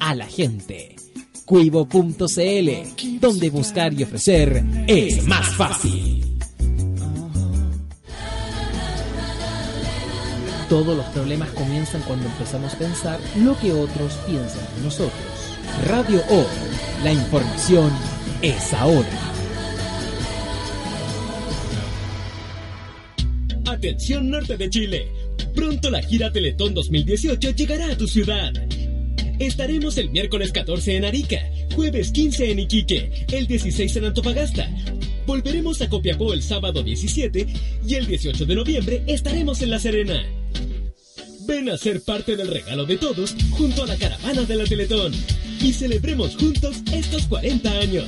A la gente. Cuivo.cl, donde buscar y ofrecer es más fácil. Todos los problemas comienzan cuando empezamos a pensar lo que otros piensan de nosotros. Radio Hoy, la información es ahora. Atención norte de Chile. Pronto la gira Teletón 2018 llegará a tu ciudad. Estaremos el miércoles 14 en Arica, jueves 15 en Iquique, el 16 en Antofagasta. Volveremos a Copiapó el sábado 17 y el 18 de noviembre estaremos en La Serena. Ven a ser parte del regalo de todos junto a la caravana de la Teletón y celebremos juntos estos 40 años.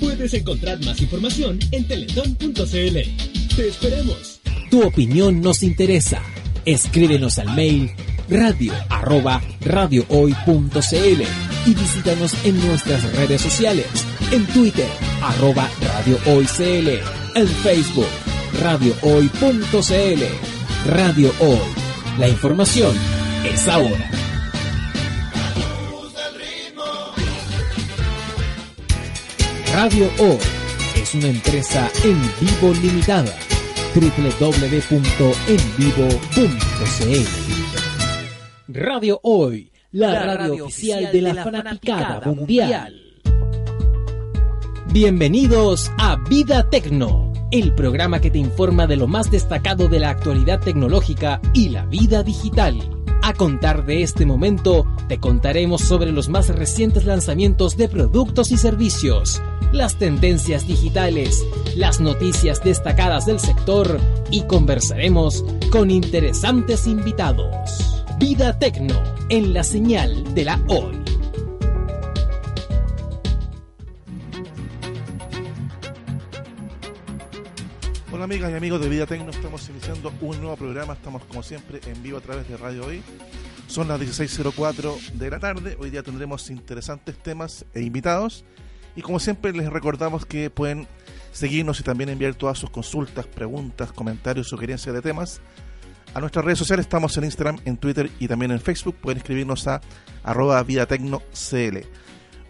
Puedes encontrar más información en teletón.cl. Te esperamos. Tu opinión nos interesa. Escríbenos al mail radio arroba radiohoy.cl y visítanos en nuestras redes sociales. En Twitter, arroba radiohoycl. En Facebook, radiohoy.cl. Radio Hoy. La información es ahora. Radio Hoy es una empresa en vivo limitada. www.envivo.cl Radio Hoy, la, radio, oficial de la, fanaticada mundial. Bienvenidos a Vida Tecno, el programa que te informa de lo más destacado de la actualidad tecnológica y la vida digital. A contar de este momento, te contaremos sobre los más recientes lanzamientos de productos y servicios, las tendencias digitales, las noticias destacadas del sector y conversaremos con interesantes invitados. Vida Tecno en la señal de la hoy. Hola amigas y amigos de Vida Tecno, estamos iniciando un nuevo programa, estamos como siempre en vivo a través de Radio Hoy. Son las 16.04 de la tarde, hoy día tendremos interesantes temas e invitados y como siempre les recordamos que pueden seguirnos y también enviar todas sus consultas, preguntas, comentarios, sugerencias de temas a nuestras redes sociales. Estamos en Instagram, en Twitter y también en Facebook. Pueden escribirnos a arroba vidatecnocl.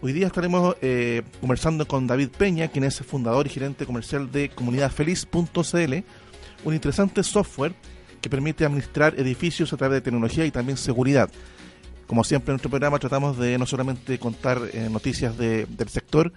Hoy día estaremos eh, conversando con David Peña, quien es fundador y gerente comercial de comunidadfeliz.cl, un interesante software que permite administrar edificios a través de tecnología y también seguridad. Como siempre en nuestro programa tratamos de no solamente contar eh, noticias de, del sector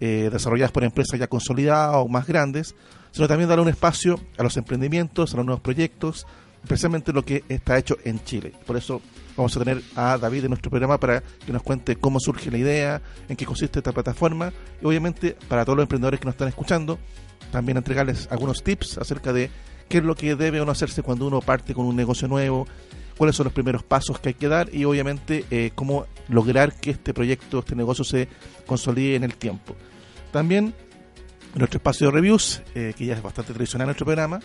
eh, desarrolladas por empresas ya consolidadas o más grandes, sino también dar un espacio a los emprendimientos, a los nuevos proyectos, especialmente lo que está hecho en Chile. Por eso vamos a tener a David en nuestro programa para que nos cuente cómo surge la idea, en qué consiste esta plataforma y obviamente para todos los emprendedores que nos están escuchando, también entregarles algunos tips acerca de qué es lo que debe o no hacerse cuando uno parte con un negocio nuevo, cuáles son los primeros pasos que hay que dar y obviamente eh, cómo lograr que este proyecto, este negocio se consolide en el tiempo. También nuestro espacio de reviews, eh, que ya es bastante tradicional en nuestro programa,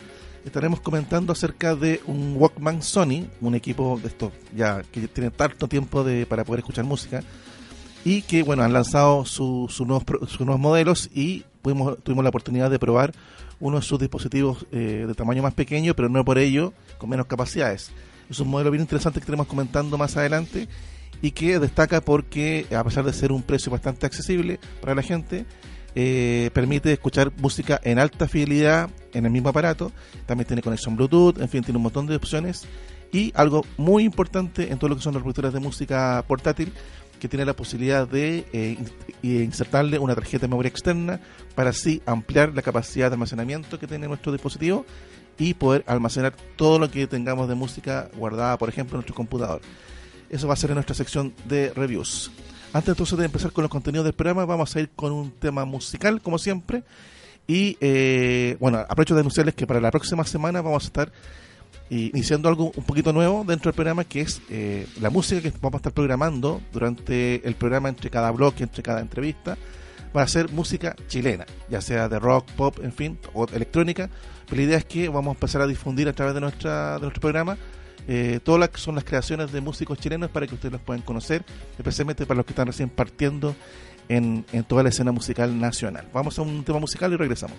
estaremos comentando acerca de un Walkman Sony, un equipo de estos ya que tiene tanto tiempo de, para poder escuchar música y que bueno han lanzado sus nuevos, sus nuevos modelos y pudimos, tuvimos la oportunidad de probar uno de sus dispositivos eh, de tamaño más pequeño, pero no por ello con menos capacidades. Es un modelo bien interesante que estaremos comentando más adelante y que destaca porque a pesar de ser un precio bastante accesible para la gente, eh, permite escuchar música en alta fidelidad en el mismo aparato, también tiene conexión Bluetooth, en fin, tiene un montón de opciones y algo muy importante en todo lo que son los reproductores de música portátil, que tiene la posibilidad de eh, insertarle una tarjeta de memoria externa para así ampliar la capacidad de almacenamiento que tiene nuestro dispositivo y poder almacenar todo lo que tengamos de música guardada, por ejemplo, en nuestro computador. Eso va a ser en nuestra sección de reviews. Antes entonces de empezar con los contenidos del programa, vamos a ir con un tema musical, como siempre. Y eh, bueno, aprovecho de anunciarles que para la próxima semana vamos a estar y iniciando algo un poquito nuevo dentro del programa que es eh, la música que vamos a estar programando durante el programa entre cada bloque, entre cada entrevista va a ser música chilena, ya sea de rock, pop, en fin, o electrónica. Pero la idea es que vamos a empezar a difundir a través de, nuestra, de nuestro programa eh, todas las son las creaciones de músicos chilenos para que ustedes los puedan conocer, especialmente para los que están recién partiendo en, en toda la escena musical nacional. Vamos a un tema musical y regresamos.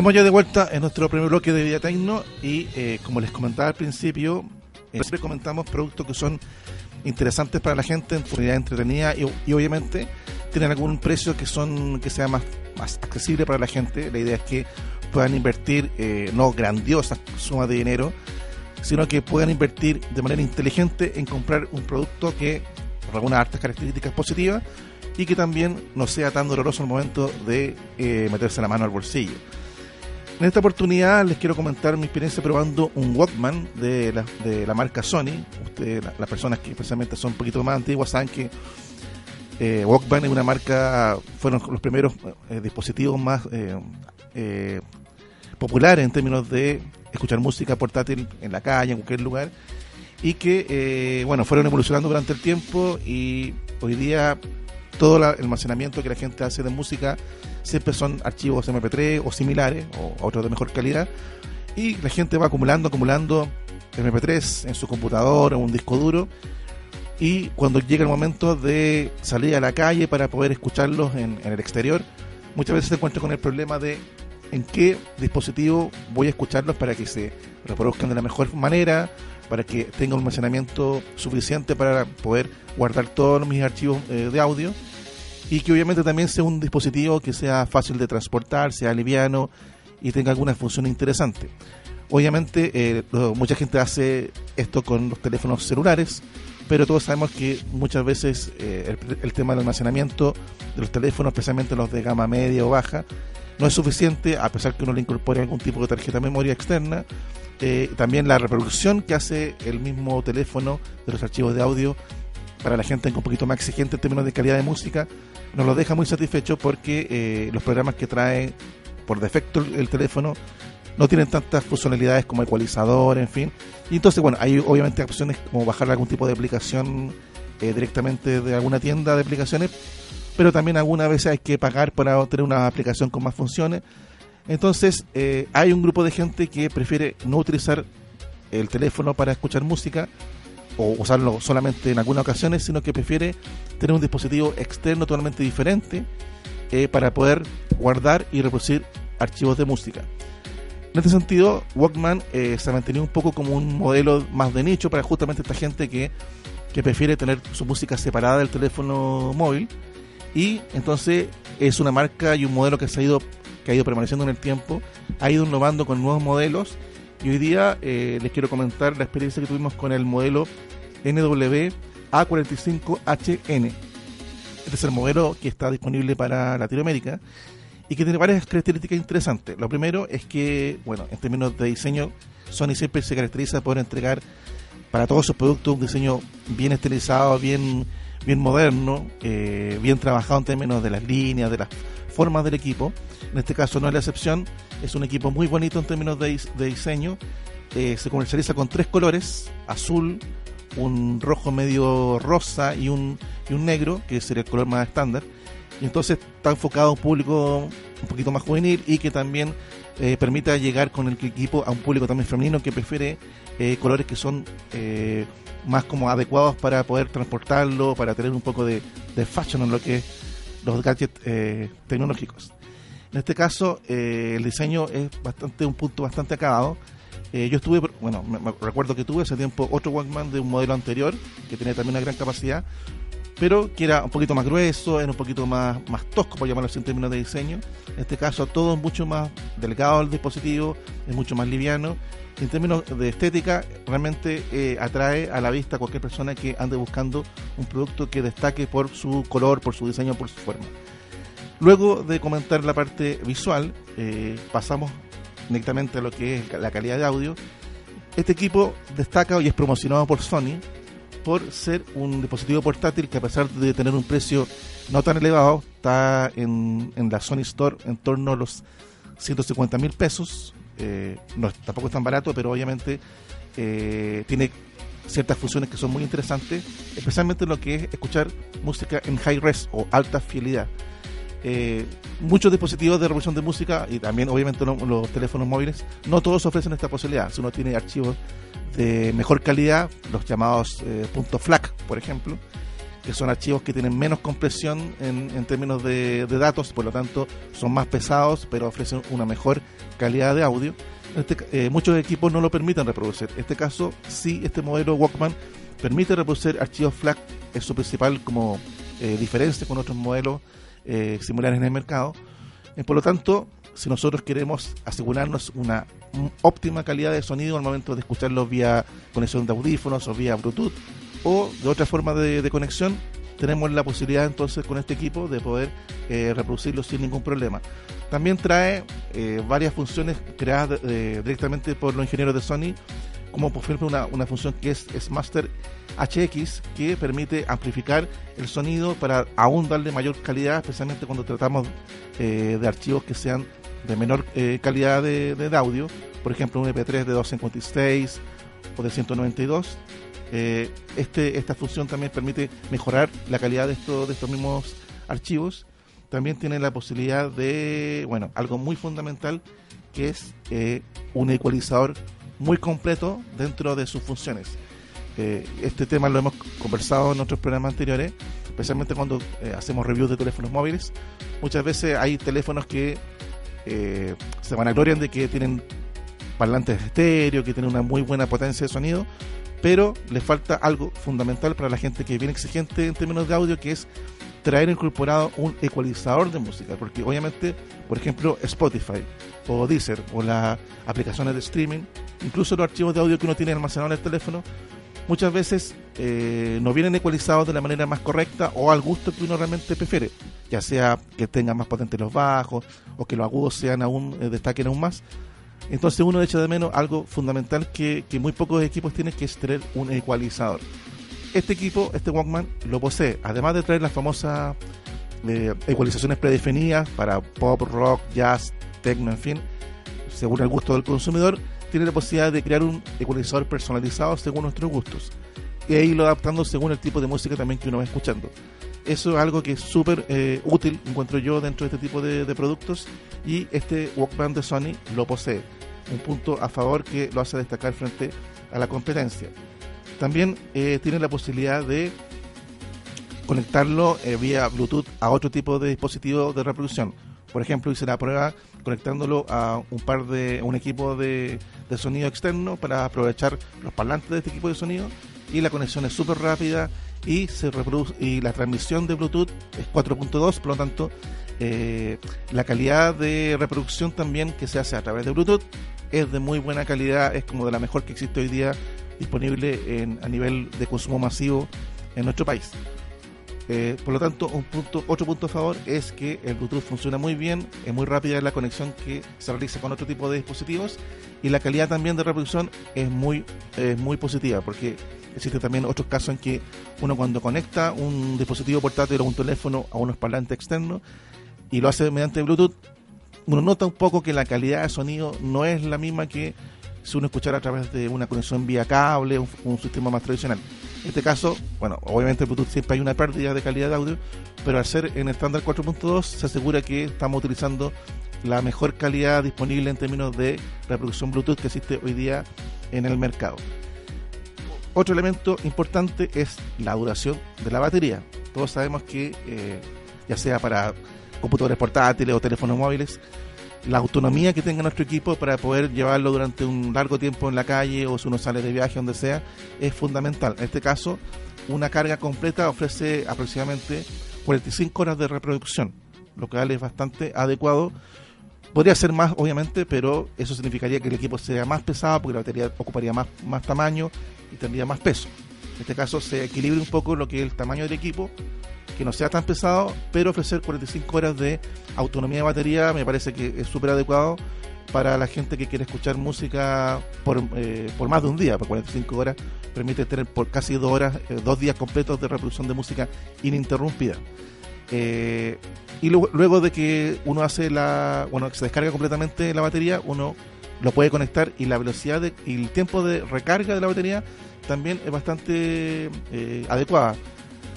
Estamos ya de vuelta en nuestro primer bloque de Vida Tecno y eh, como les comentaba al principio, eh, siempre comentamos productos que son interesantes para la gente, en forma entretenida y, obviamente tienen algún precio que son que sea más, más accesible para la gente. La idea es que puedan invertir eh, no grandiosas sumas de dinero, sino que puedan invertir de manera inteligente en comprar un producto que algunas hartas características positivas y que también no sea tan doloroso el momento de meterse la mano al bolsillo. En esta oportunidad les quiero comentar mi experiencia probando un Walkman de la, de la marca Sony. Ustedes, la- las personas que especialmente son un poquito más antiguas saben que eh, Walkman es una marca, fueron los primeros eh, dispositivos más eh, populares en términos de escuchar música portátil en la calle, en cualquier lugar, y que, bueno, fueron evolucionando durante el tiempo y hoy día todo el almacenamiento que la gente hace de música siempre son archivos MP3 o similares, o otros de mejor calidad, y la gente va acumulando, acumulando MP3 en su computador o un disco duro, y cuando llega el momento de salir a la calle para poder escucharlos en, en el exterior, muchas veces se encuentra con el problema de en qué dispositivo voy a escucharlos para que se reproduzcan de la mejor manera, para que tenga un almacenamiento suficiente para poder guardar todos mis archivos eh, de audio y que obviamente también sea un dispositivo que sea fácil de transportar, sea liviano y tenga alguna función interesante. Obviamente eh, mucha gente hace esto con los teléfonos celulares, pero todos sabemos que muchas veces eh, el, el tema del almacenamiento de los teléfonos, especialmente los de gama media o baja, no es suficiente, a pesar que uno le incorpore algún tipo de tarjeta de memoria externa. Eh, también la reproducción que hace el mismo teléfono de los archivos de audio para la gente un poquito más exigente en términos de calidad de música, nos lo deja muy satisfecho porque eh, los programas que trae por defecto el, el teléfono no tienen tantas funcionalidades como ecualizador, en fin. Y entonces, bueno, hay obviamente opciones como bajar algún tipo de aplicación eh, directamente de alguna tienda de aplicaciones, pero también algunas veces hay que pagar para tener una aplicación con más funciones. Entonces, eh, hay un grupo de gente que prefiere no utilizar el teléfono para escuchar música o usarlo solamente en algunas ocasiones, sino que prefiere tener un dispositivo externo totalmente diferente eh, para poder guardar y reproducir archivos de música. En este sentido, Walkman eh, se ha mantenido un poco como un modelo más de nicho para justamente esta gente que, que prefiere tener su música separada del teléfono móvil y entonces es una marca y un modelo que se ha ido que ha ido permaneciendo en el tiempo, ha ido innovando con nuevos modelos y hoy día eh, les quiero comentar la experiencia que tuvimos con el modelo NW-A45HN. Este es el modelo que está disponible para Latinoamérica y que tiene varias características interesantes. Lo primero es que, bueno, en términos de diseño, Sony siempre se caracteriza por entregar para todos sus productos un diseño bien estilizado, bien, bien moderno, eh, bien trabajado en términos de las líneas, de las formas del equipo. En este caso no es la excepción, es un equipo muy bonito en términos de, de diseño. Eh, se comercializa con tres colores, azul, un rojo medio rosa y un, y un negro, que sería el color más estándar. Y entonces está enfocado a un público un poquito más juvenil y que también eh, permita llegar con el equipo a un público también femenino que prefiere eh, colores que son eh, más como adecuados para poder transportarlo, para tener un poco de, de fashion en lo que es los gadgets eh, tecnológicos. En este caso, eh, el diseño es bastante un punto bastante acabado. Eh, yo estuve, bueno, me, me recuerdo que tuve hace tiempo otro Walkman de un modelo anterior que tenía también una gran capacidad, pero que era un poquito más grueso, era un poquito más, más tosco, por llamarlo así en términos de diseño. En este caso, todo es mucho más delgado el dispositivo, es mucho más liviano. En términos de estética, realmente eh, atrae a la vista a cualquier persona que ande buscando un producto que destaque por su color, por su diseño, por su forma. Luego de comentar la parte visual, eh, pasamos directamente a lo que es la calidad de audio. Este equipo destaca y es promocionado por Sony por ser un dispositivo portátil que a pesar de tener un precio no tan elevado, está en, en la Sony Store en torno a los 150 mil pesos. Eh, no, tampoco es tan barato, pero obviamente eh, tiene ciertas funciones que son muy interesantes, especialmente lo que es escuchar música en high res o alta fidelidad. Eh, muchos dispositivos de reproducción de música y también obviamente lo- los teléfonos móviles, no todos ofrecen esta posibilidad. Si uno tiene archivos de mejor calidad, los llamados eh, punto .FLAC, por ejemplo, que son archivos que tienen menos compresión en, en términos de, de datos, por lo tanto son más pesados, pero ofrecen una mejor calidad de audio. Este eh, muchos equipos no lo permiten reproducir. En este caso, sí, este modelo Walkman permite reproducir archivos FLAC, es su principal como eh, diferencia con otros modelos eh, similares en el mercado. Eh, por lo tanto, si nosotros queremos asegurarnos una mm, óptima calidad de sonido al momento de escucharlo vía conexión de audífonos o vía Bluetooth o de otra forma de, conexión, tenemos la posibilidad entonces con este equipo de poder eh, reproducirlo sin ningún problema. También trae eh, varias funciones creadas directamente por los ingenieros de Sony, como por ejemplo una, una función que es, es Master HX, que permite amplificar el sonido para aún darle mayor calidad, especialmente cuando tratamos eh, de archivos que sean de menor eh, calidad de, de audio, por ejemplo un MP3 de 256 o de 192. Eh, este, esta función también permite mejorar la calidad de, estos de estos mismos archivos. También tiene la posibilidad de, bueno, algo muy fundamental, que es eh, un ecualizador muy completo dentro de sus funciones. Eh, este tema lo hemos conversado en otros programas anteriores, especialmente cuando hacemos reviews de teléfonos móviles. Muchas veces hay teléfonos que se vanaglorian de que tienen parlantes estéreo, que tienen una muy buena potencia de sonido, pero les falta algo fundamental para la gente que bien exigente en términos de audio, que es traer incorporado un ecualizador de música, porque obviamente, por ejemplo, Spotify o Deezer o las aplicaciones de streaming, incluso los archivos de audio que uno tiene almacenado en el teléfono, muchas veces eh, no vienen ecualizados de la manera más correcta o al gusto que uno realmente prefiere, ya sea que tengan más potentes los bajos o que los agudos sean aún eh, destaquen aún más. Entonces uno echa de menos algo fundamental que, que muy pocos equipos tienen, que es tener un ecualizador. Este equipo, este Walkman, lo posee, además de traer las famosas eh, ecualizaciones predefinidas para pop, rock, jazz, techno, en fin, según el gusto del consumidor, tiene la posibilidad de crear un ecualizador personalizado según nuestros gustos y irlo adaptando según el tipo de música también que uno va escuchando. Eso es algo que es súper eh, útil, encuentro yo, dentro de este tipo de, de productos y este Walkman de Sony lo posee. Un punto a favor que lo hace destacar frente a la competencia. También eh, tiene la posibilidad de conectarlo eh, vía Bluetooth a otro tipo de dispositivo de reproducción. Por ejemplo, hice la prueba conectándolo a un par de un equipo de, de sonido externo para aprovechar los parlantes de este equipo de sonido y la conexión es súper rápida y se reproduce y la transmisión de Bluetooth es 4.2, por lo tanto eh, la calidad de reproducción también que se hace a través de Bluetooth es de muy buena calidad, es como de la mejor que existe hoy día disponible en, a nivel de consumo masivo en nuestro país. Eh, por lo tanto, un punto, otro punto a favor es que el Bluetooth funciona muy bien, es muy rápida la conexión que se realiza con otro tipo de dispositivos y la calidad también de reproducción es muy, es muy positiva porque existen también otros casos en que uno cuando conecta un dispositivo portátil o un teléfono a unos parlantes externos y lo hace mediante Bluetooth, uno nota un poco que la calidad de sonido no es la misma que si uno escuchara a través de una conexión vía cable, un, un sistema más tradicional. En este caso, bueno, obviamente Bluetooth siempre hay una pérdida de calidad de audio, pero al ser en estándar 4.2 se asegura que estamos utilizando la mejor calidad disponible en términos de reproducción Bluetooth que existe hoy día en el mercado. Otro elemento importante es la duración de la batería. Todos sabemos que eh, ya sea para computadores portátiles o teléfonos móviles, la autonomía que tenga nuestro equipo para poder llevarlo durante un largo tiempo en la calle o si uno sale de viaje, donde sea, es fundamental. En este caso, una carga completa ofrece aproximadamente 45 horas de reproducción, lo cual es bastante adecuado. Podría ser más, obviamente, pero eso significaría que el equipo sea más pesado porque la batería ocuparía más, más tamaño y tendría más peso. En este caso se equilibra un poco lo que es el tamaño del equipo, que no sea tan pesado, pero ofrecer 45 horas de autonomía de batería me parece que es súper adecuado para la gente que quiere escuchar música por, eh, por más de un día, por 45 horas permite tener por casi dos horas, eh, dos días completos de reproducción de música ininterrumpida. Eh, y luego, de que uno hace la, bueno, se descarga completamente la batería, uno lo puede conectar y la velocidad de, y el tiempo de recarga de la batería también es bastante eh, adecuada.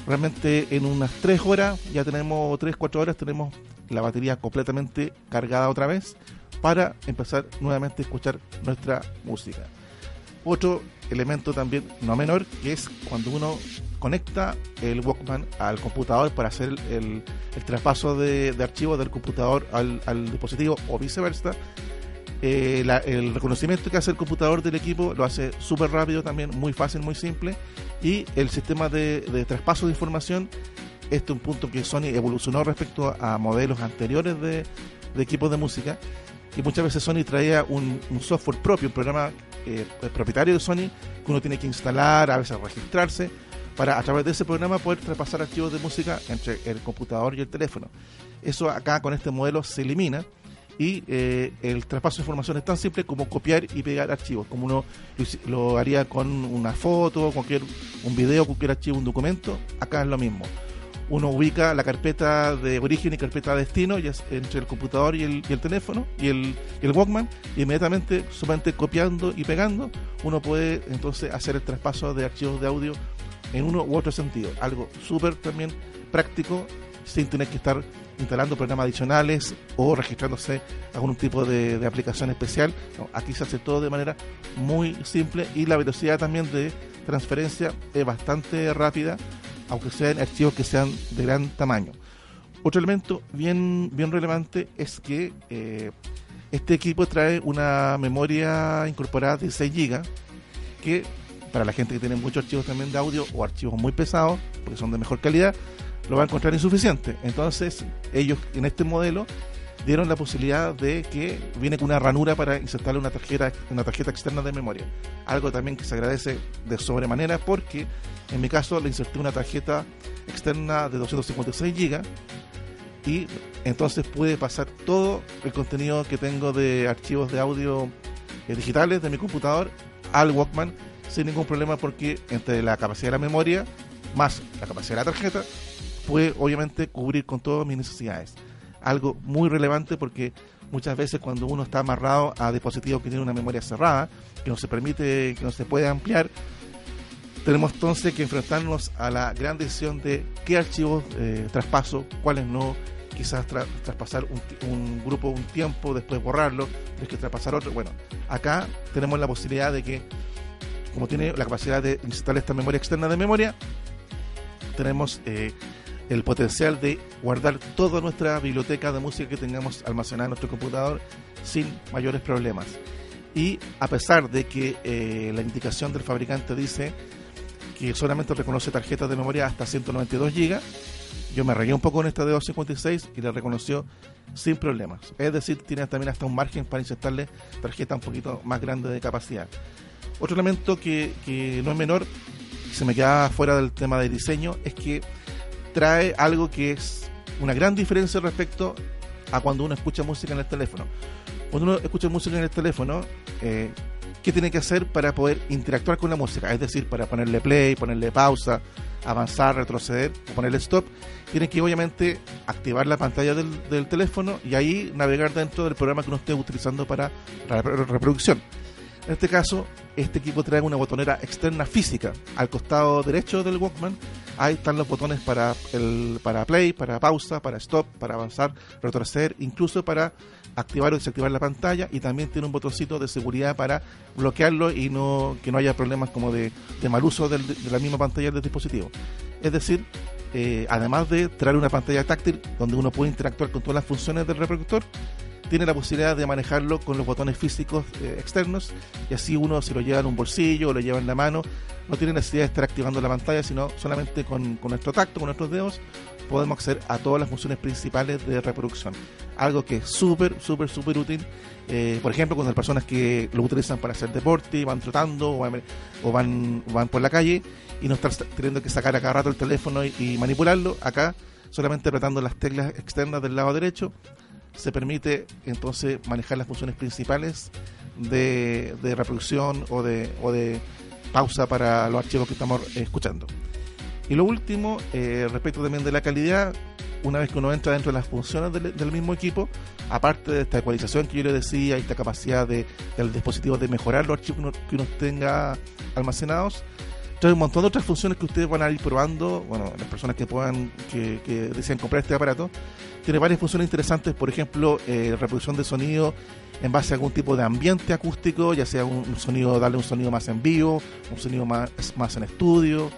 Realmente en unas 3 horas, ya tenemos 3, 4 horas, tenemos la batería completamente cargada otra vez para empezar nuevamente a escuchar nuestra música. Otro elemento también no menor, que es cuando uno conecta el Walkman al computador para hacer el, el, el traspaso de, de, archivos del computador al, al dispositivo o viceversa. Eh, la, el reconocimiento que hace el computador del equipo lo hace súper rápido también, muy fácil, muy simple. Y el sistema de, de traspaso de información, este es un punto que Sony evolucionó respecto a, modelos anteriores de, de equipos de música. Y muchas veces Sony traía un, un software propio, un programa eh, propietario de Sony que uno tiene que instalar, a veces registrarse. Para a través de ese programa poder traspasar archivos de música entre el computador y el teléfono. Eso acá con este modelo se elimina y eh, el traspaso de información es tan simple como copiar y pegar archivos, como uno lo, haría con una foto, cualquier un video, cualquier archivo, un documento, acá es lo mismo. Uno ubica la carpeta de origen y carpeta de destino y es entre el computador y el, y el teléfono y el, y el Walkman y inmediatamente, solamente copiando y pegando, uno puede entonces hacer el traspaso de archivos de audio en uno u otro sentido. Algo súper también práctico sin tener que estar instalando programas adicionales o registrándose algún tipo de, de aplicación especial. Aquí se hace todo de manera muy simple y la velocidad también de transferencia es bastante rápida, aunque sean archivos que sean de gran tamaño. Otro elemento bien, bien relevante es que eh, este equipo trae una memoria incorporada de 6 GB que para la gente que tiene muchos archivos también de audio o archivos muy pesados, porque son de mejor calidad, lo va a encontrar insuficiente. Entonces, ellos en este modelo dieron la posibilidad de que viene con una ranura para insertarle una tarjeta, una tarjeta externa de memoria. Algo también que se agradece de sobremanera porque en mi caso le inserté una tarjeta externa de 256 GB y entonces pude pasar todo el contenido que tengo de archivos de audio eh, digitales de mi computador al Walkman sin ningún problema porque entre la capacidad de la memoria más la capacidad de la tarjeta puede obviamente cubrir con todas mis necesidades. Algo muy relevante porque muchas veces cuando uno está amarrado a dispositivos que tienen una memoria cerrada, que no se permite, que no se puede ampliar, tenemos entonces que enfrentarnos a la gran decisión de qué archivos eh, traspaso, cuáles no, quizás tra- traspasar un, un grupo un tiempo, después borrarlo, después traspasar otro. Bueno, acá tenemos la posibilidad de que, como tiene la capacidad de instalar esta memoria externa de memoria, tenemos eh, el potencial de guardar toda nuestra biblioteca de música que tengamos almacenada en nuestro computador sin mayores problemas. Y a pesar de que eh, la indicación del fabricante dice que solamente reconoce tarjetas de memoria hasta 192 GB, yo me regué un poco en esta de 256 y la reconoció sin problemas. Es decir, tiene también hasta un margen para insertarle tarjeta un poquito más grande de capacidad. Otro elemento que, que no es menor, se me queda fuera del tema de diseño, es que trae algo que es una gran diferencia respecto a cuando uno escucha música en el teléfono. Cuando uno escucha música en el teléfono, eh, ¿qué tiene que hacer para poder interactuar con la música? Es decir, para ponerle play, ponerle pausa, avanzar, retroceder ponerle stop, tiene que obviamente activar la pantalla del, del teléfono y ahí navegar dentro del programa que uno esté utilizando para la repro- reproducción. En este caso, este equipo trae una botonera externa física al costado derecho del Walkman. Ahí están los botones para el para play, para pausa, para stop, para avanzar, retroceder, incluso para activar o desactivar la pantalla y también tiene un botoncito de seguridad para bloquearlo y no que no haya problemas como de, de mal uso del- de la misma pantalla del dispositivo. Es decir, eh, además de traer una pantalla táctil donde uno puede interactuar con todas las funciones del reproductor, tiene la posibilidad de manejarlo con los botones físicos eh, externos y así uno si lo lleva en un bolsillo o lo lleva en la mano. No tiene necesidad de estar activando la pantalla sino solamente con nuestro tacto, con nuestros dedos podemos acceder a todas las funciones principales de reproducción algo que es súper, súper, súper útil eh, por ejemplo cuando hay personas que lo utilizan para hacer deporte van trotando o van, van, por la calle y no estar teniendo que sacar a cada rato el teléfono y, y manipularlo acá solamente apretando las teclas externas del lado derecho se permite entonces manejar las funciones principales de, de reproducción o de, o de pausa para los archivos que estamos eh, escuchando. Y lo último, eh, respecto también de la calidad, una vez que uno entra dentro de las funciones del, del mismo equipo, aparte de esta ecualización que yo le decía esta capacidad de, del dispositivo de mejorar los archivos que uno, que uno tenga almacenados, trae un montón de otras funciones que ustedes van a ir probando, bueno, las personas que puedan, que, que deseen comprar este aparato, tiene varias funciones interesantes, por ejemplo, eh, reproducción de sonido en base a algún tipo de ambiente acústico, ya sea un, un sonido, darle un sonido más en vivo, un sonido más, más en estudio.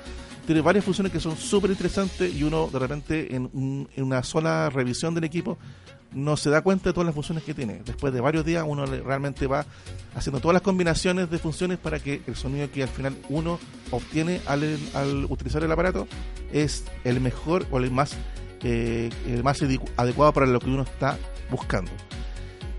Tiene varias funciones que son súper interesantes y uno de repente en, en una sola revisión del equipo no se da cuenta de todas las funciones que tiene. Después de varios días uno realmente va haciendo todas las combinaciones de funciones para que el sonido que al final uno obtiene al, al utilizar el aparato es el mejor o el más, eh, el más adecu- adecuado para lo que uno está buscando.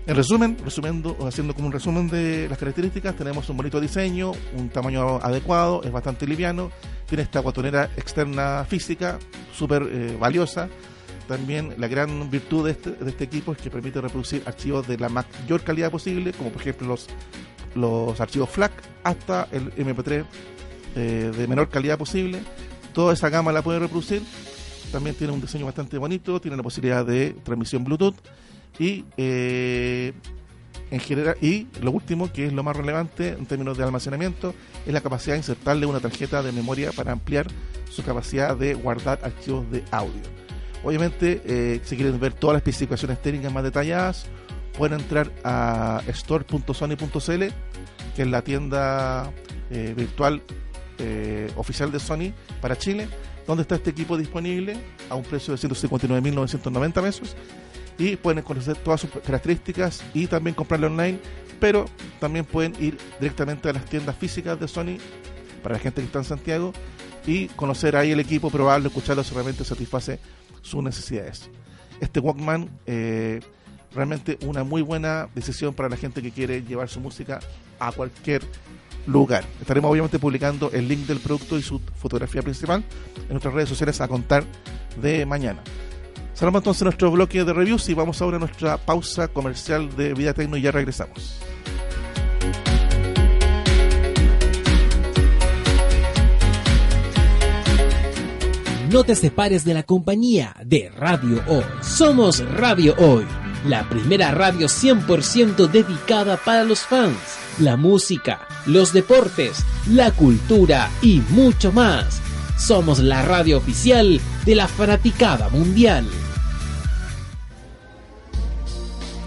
En resumen, resumiendo, haciendo como un resumen de las características, tenemos un bonito diseño, un tamaño adecuado, es bastante liviano, tiene esta guatonera externa física súper eh, valiosa. También la gran virtud de este, de este equipo es que permite reproducir archivos de la mayor calidad posible, como por ejemplo los, los archivos FLAC hasta el MP3 eh, de menor calidad posible. Toda esa gama la puede reproducir. También tiene un diseño bastante bonito, tiene la posibilidad de transmisión Bluetooth y eh, en general y lo último que es lo más relevante en términos de almacenamiento es la capacidad de insertarle una tarjeta de memoria para ampliar su capacidad de guardar archivos de audio. Obviamente eh, si quieren ver todas las especificaciones técnicas más detalladas pueden entrar a store.sony.cl que es la tienda eh, virtual oficial de Sony para Chile donde está este equipo disponible a un precio de 159.990 pesos y pueden conocer todas sus características y también comprarlo online, pero también pueden ir directamente a las tiendas físicas de Sony para la gente que está en Santiago y conocer ahí el equipo, probarlo, escucharlo, si realmente satisface sus necesidades. Este Walkman, eh, realmente una muy buena decisión para la gente que quiere llevar su música a cualquier lugar. Estaremos obviamente publicando el link del producto y su fotografía principal en nuestras redes sociales a contar de mañana. Cerramos entonces nuestro bloque de reviews y vamos ahora a nuestra pausa comercial de Vida Tecno y ya regresamos. No te separes de la compañía de Radio Hoy. Somos Radio Hoy, la primera radio 100% dedicada para los fans, la música, los deportes, la cultura y mucho más. Somos la radio oficial de la fanaticada mundial.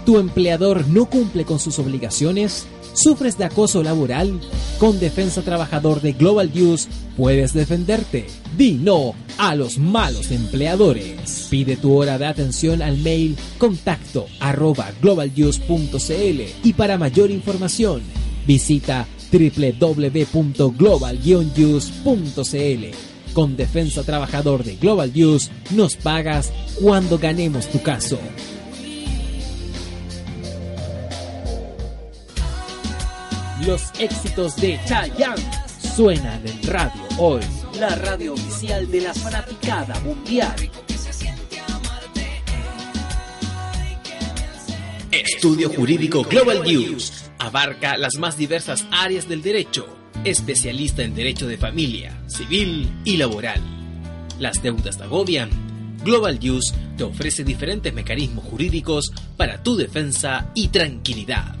¿Tu empleador no cumple con sus obligaciones? ¿Sufres de acoso laboral? Con Defensa Trabajador de Global News puedes defenderte. Di no a los malos empleadores. Pide tu hora de atención al mail contacto arroba globalnews.cl y para mayor información visita www.global-news.cl. Con Defensa Trabajador de Global News nos pagas cuando ganemos tu caso. Los éxitos de Chayanne suenan en radio hoy, la radio oficial de la fanaticada mundial. Estudio Jurídico Global News abarca las más diversas áreas del derecho, especialista en derecho de familia, civil y laboral. Las deudas te agobian. Global News te ofrece diferentes mecanismos jurídicos para tu defensa y tranquilidad.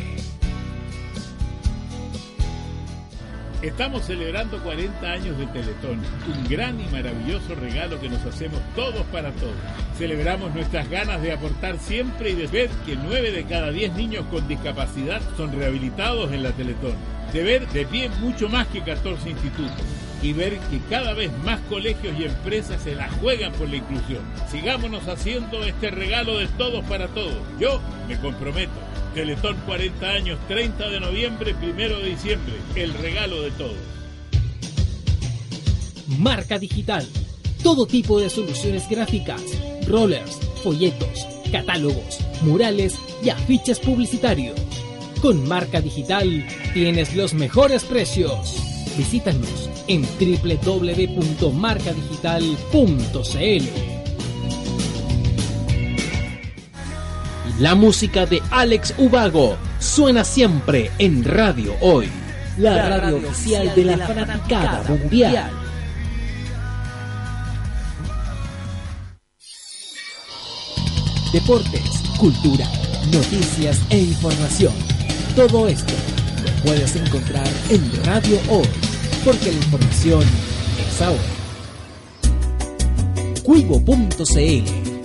Estamos celebrando 40 años de Teletón, un gran y maravilloso regalo que nos hacemos todos para todos. Celebramos nuestras ganas de aportar siempre y de ver que 9 de cada 10 niños con discapacidad son rehabilitados en la Teletón. De ver de pie mucho más que 14 institutos y ver que cada vez más colegios y empresas se la juegan por la inclusión. Sigámonos haciendo este regalo de todos para todos. Yo me comprometo. Teletón 40 años, 30 de noviembre, 1 de diciembre. El regalo de todos. Marca digital. Todo tipo de soluciones gráficas, rollers, folletos, catálogos, murales y afiches publicitarios. Con Marca Digital tienes los mejores precios. Visítanos en www.marcadigital.cl. La música de Alex Ubago suena siempre en Radio Hoy, la, radio, oficial de la fanaticada mundial. Deportes, cultura, noticias e información. Todo esto lo puedes encontrar en Radio Hoy, porque la información es ahora. Cuivo.cl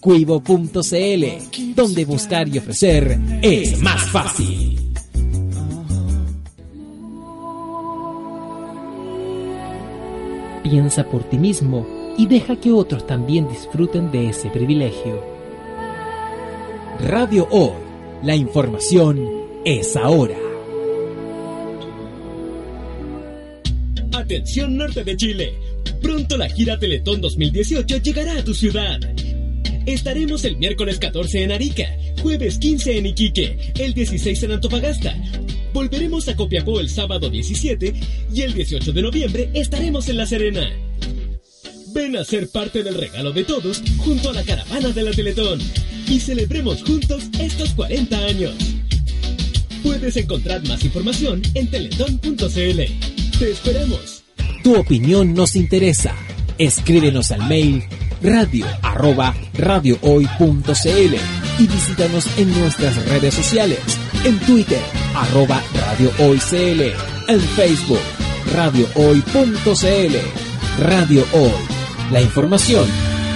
Cuivo.cl, donde buscar y ofrecer es más fácil. Piensa por ti mismo y deja que otros también disfruten de ese privilegio. Radio Hoy, la información es ahora. Atención norte de Chile. Pronto la gira Teletón 2018 llegará a tu ciudad. Estaremos el miércoles 14 en Arica, jueves 15 en Iquique, el 16 en Antofagasta. Volveremos a Copiapó el sábado 17 y el 18 de noviembre estaremos en La Serena. Ven a ser parte del regalo de todos junto a la caravana de la Teletón y celebremos juntos estos 40 años. Puedes encontrar más información en teletón.cl. Te esperamos. Tu opinión nos interesa. Escríbenos al mail radio arroba radiohoy.cl y visítanos en nuestras redes sociales. En Twitter, arroba radiohoycl. En Facebook, radiohoy.cl. Radio Hoy. La información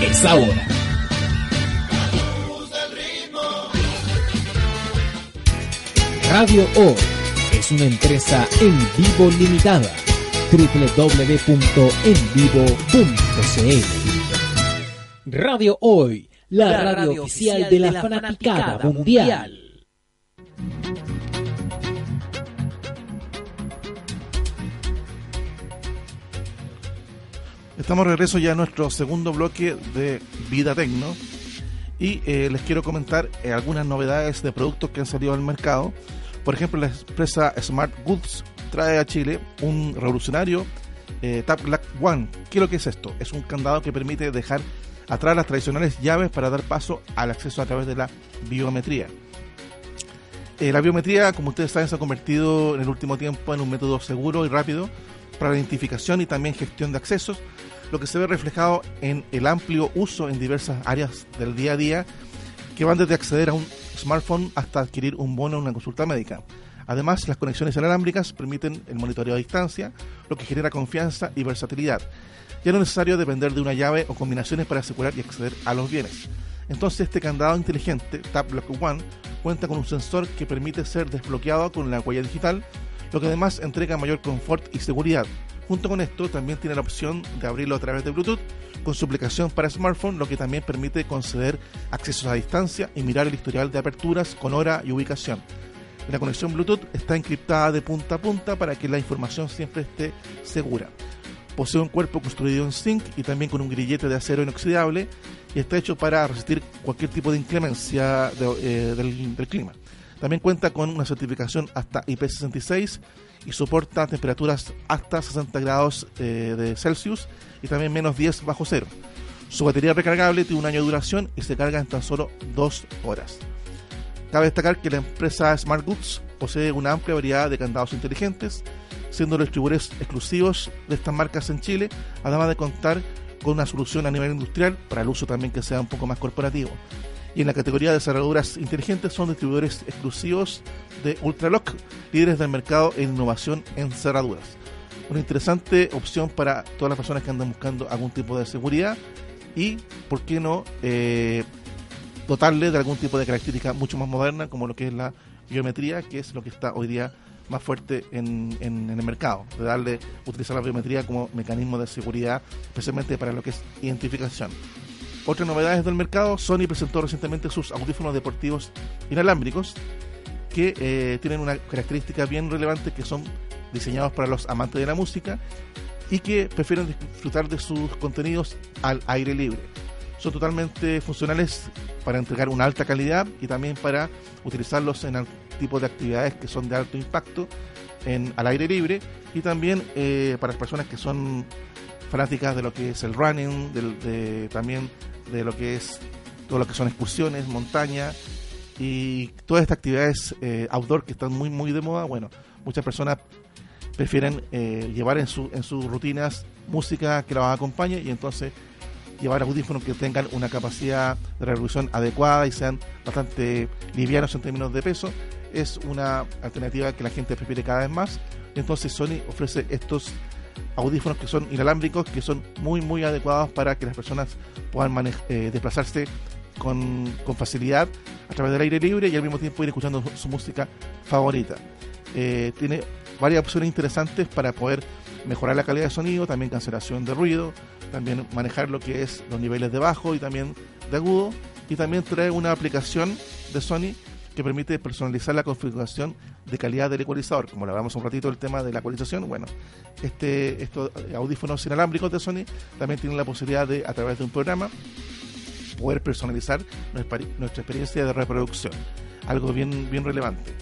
es ahora. Radio Hoy es una empresa en vivo limitada. www.envivo.cl Radio Hoy, la, radio, oficial de la, fanaticada, mundial. Estamos de regreso ya a nuestro segundo bloque de Vida Tecno y eh, les quiero comentar eh, algunas novedades de productos que han salido al mercado. Por ejemplo, la empresa Smart Goods trae a Chile un revolucionario eh, Tap Lock One. ¿Qué es lo que es esto? Es un candado que permite dejar atrás las tradicionales llaves para dar paso al acceso a través de la biometría. Eh, la biometría, como ustedes saben, se ha convertido en el último tiempo en un método seguro y rápido para la identificación y también gestión de accesos, lo que se ve reflejado en el amplio uso en diversas áreas del día a día, que van desde acceder a un smartphone hasta adquirir un bono en una consulta médica. Además, las conexiones inalámbricas permiten el monitoreo a distancia, lo que genera confianza y versatilidad. Ya no es necesario depender de una llave o combinaciones para asegurar y acceder a los bienes. Entonces, este candado inteligente, Tap Lock One, cuenta con un sensor que permite ser desbloqueado con la huella digital, lo que además entrega mayor confort y seguridad. Junto con esto, también tiene la opción de abrirlo a través de Bluetooth con su aplicación para smartphone, lo que también permite conceder accesos a distancia y mirar el historial de aperturas con hora y ubicación. La conexión Bluetooth está encriptada de punta a punta para que la información siempre esté segura. Posee un cuerpo construido en zinc y también con un grillete de acero inoxidable y está hecho para resistir cualquier tipo de inclemencia de, eh, del, del clima. También cuenta con una certificación hasta IP66 y soporta temperaturas hasta 60 grados eh, de Celsius y también menos 10 bajo cero. Su batería recargable tiene un año de duración y se carga en tan solo dos horas. Cabe destacar que la empresa Smart Goods posee una amplia variedad de candados inteligentes, siendo los distribuidores exclusivos de estas marcas en Chile, además de contar con una solución a nivel industrial para el uso también que sea un poco más corporativo. Y en la categoría de cerraduras inteligentes son distribuidores exclusivos de Ultralock, líderes del mercado en innovación en cerraduras. Una interesante opción para todas las personas que andan buscando algún tipo de seguridad y, ¿por qué no?, eh, dotarle de algún tipo de característica mucho más moderna como lo que es la biometría, que es lo que está hoy día más fuerte en, en- el mercado, de darle, utilizar la biometría como mecanismo de seguridad, especialmente para lo que es identificación. Otras novedades del mercado, Sony presentó recientemente sus audífonos deportivos inalámbricos, que eh, tienen una característica bien relevante que son diseñados para los amantes de la música y que prefieren disfrutar de sus contenidos al aire libre. Son totalmente funcionales para entregar una alta calidad y también para utilizarlos en el tipo de actividades que son de alto impacto en, al aire libre y también eh, para las personas que son fanáticas de lo que es el running, del- de, también de lo que es todo lo que son excursiones, montaña y todas estas actividades eh, outdoor que están muy muy de moda. Bueno, muchas personas prefieren eh, llevar en, su, en sus rutinas música que los acompañe y entonces llevar audífonos que tengan una capacidad de reproducción adecuada y sean bastante livianos en términos de peso es una alternativa que la gente prefiere cada vez más. Entonces Sony ofrece estos audífonos que son inalámbricos, que son muy muy adecuados para que las personas puedan eh, desplazarse con, con facilidad a través del aire libre y al mismo tiempo ir escuchando su, su música favorita. Eh, tiene varias opciones interesantes para poder mejorar la calidad de sonido, también cancelación de ruido, también manejar lo que es los niveles de bajo y también de agudo, y también trae una aplicación de Sony que permite personalizar la configuración de calidad del ecualizador. Como le hablamos un ratito del tema de la ecualización, bueno, este, estos audífonos inalámbricos de Sony también tienen la posibilidad de, a través de un programa, poder personalizar nuestra, nuestra experiencia de reproducción. Algo bien, bien relevante.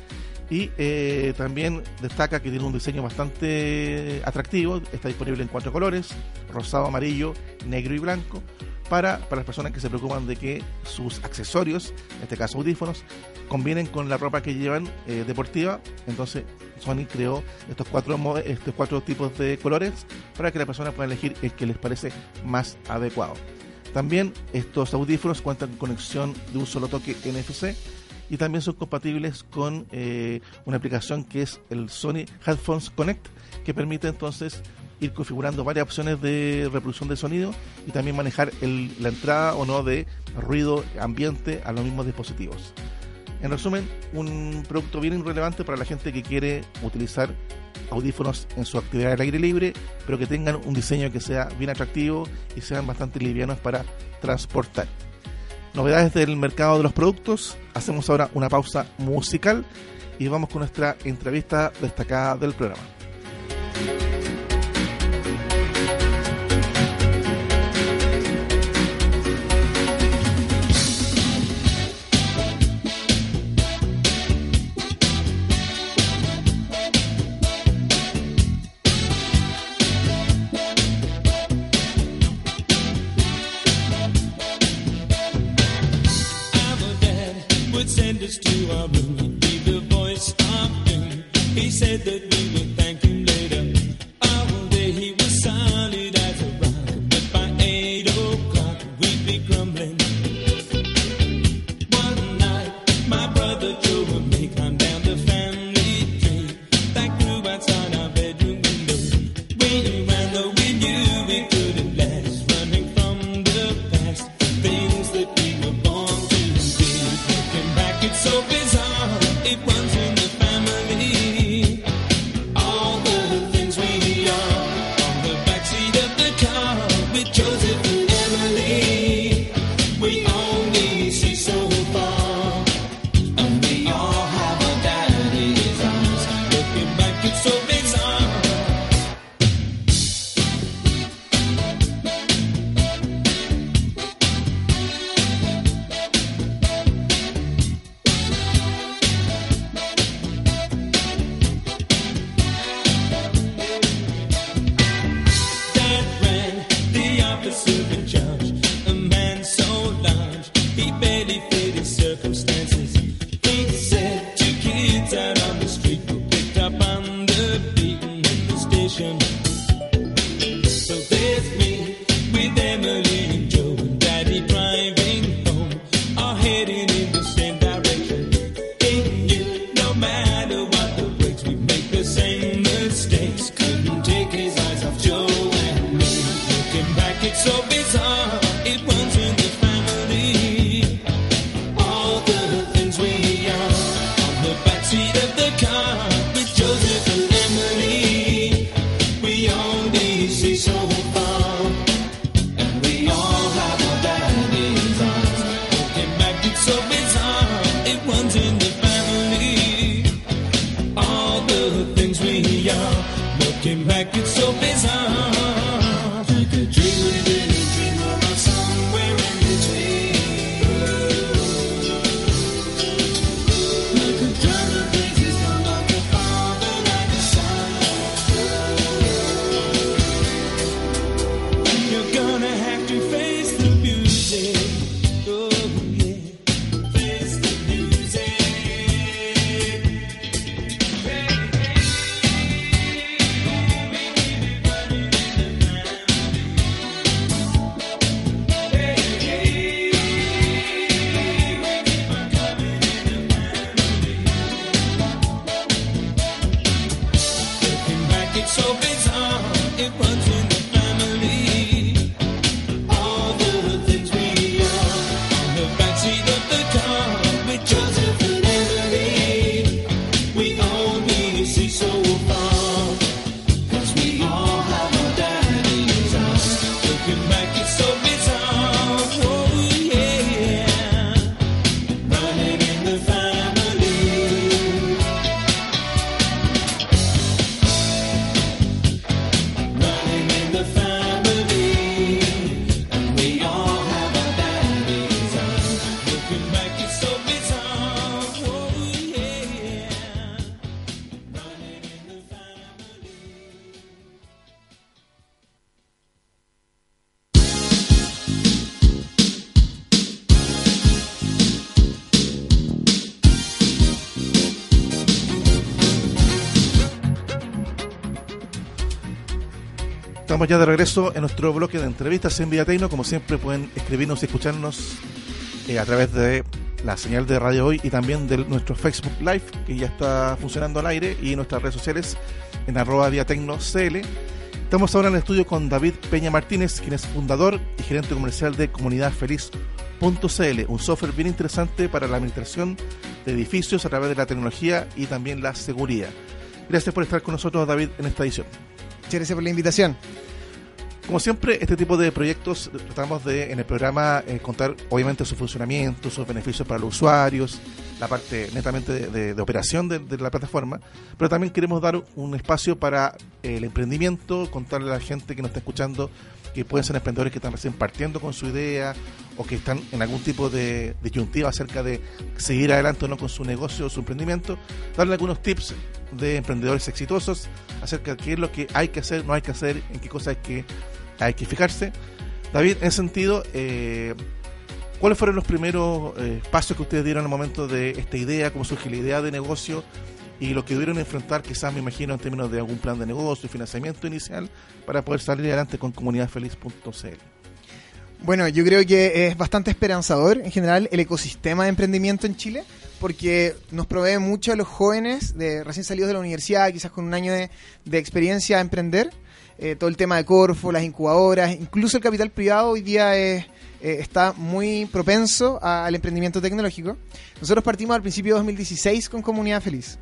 Y eh, también destaca que tiene un diseño bastante atractivo. Está disponible en cuatro colores: rosado, amarillo, negro y blanco. Para, para las personas que se preocupan de que sus accesorios, en este caso audífonos, combinen con la ropa que llevan eh, deportiva. Entonces, Sony creó estos cuatro, estos cuatro tipos de colores para que la persona pueda elegir el que les parece más adecuado. También estos audífonos cuentan con conexión de un solo toque NFC y también son compatibles con eh, una aplicación que es el Sony Headphones Connect que permite entonces ir configurando varias opciones de reproducción de sonido y también manejar la entrada o no de ruido ambiente a los mismos dispositivos. En resumen, un producto bien relevante para la gente que quiere utilizar audífonos en su actividad al aire libre, pero que tengan un diseño que sea bien atractivo y sean bastante livianos para transportar. Novedades del mercado de los productos. Hacemos ahora una pausa musical y vamos con nuestra entrevista destacada del programa. So Estamos ya de regreso en nuestro bloque de entrevistas en Vía Tecno. Como siempre, pueden escribirnos y escucharnos eh, a través de la señal de Radio Hoy y también de nuestro Facebook Live, que ya está funcionando al aire, y nuestras redes sociales en arroba. Estamos ahora en el estudio con David Peña Martínez, quien es fundador y gerente comercial de Comunidad Feliz.cl, un software bien interesante para la administración de edificios a través de la tecnología y también la seguridad. Gracias por estar con nosotros, David, en esta edición. Muchas gracias por la invitación. Como siempre, este tipo de proyectos tratamos de en el programa eh, contar obviamente su funcionamiento, sus beneficios para los usuarios, la parte netamente de, de- de operación de, de la plataforma, pero también queremos dar un espacio para eh, el emprendimiento, contarle a la gente que nos está escuchando que pueden ser emprendedores que están recién partiendo con su idea o que están en algún tipo de disyuntiva acerca de seguir adelante o no con su negocio o su emprendimiento, darle algunos tips de emprendedores exitosos acerca de qué es lo que hay que hacer, no hay que hacer, en qué cosas hay que, hay que fijarse. David, en ese sentido, eh, ¿cuáles fueron los primeros eh, pasos que ustedes dieron al momento de esta idea? ¿Cómo surge la idea de negocio? Y lo que debieron enfrentar, quizás me imagino, en términos de algún plan de negocio y financiamiento inicial para poder salir adelante con comunidadfeliz.cl. Bueno, yo creo que es bastante esperanzador en general el ecosistema de emprendimiento en Chile, porque nos provee mucho a los jóvenes de recién salidos de la universidad, quizás con un año de, de experiencia a emprender. Eh, todo el tema de Corfo, las incubadoras, incluso el capital privado hoy día es, eh, está muy propenso a- al emprendimiento tecnológico. Nosotros partimos al principio de 2016 con Comunidad Feliz.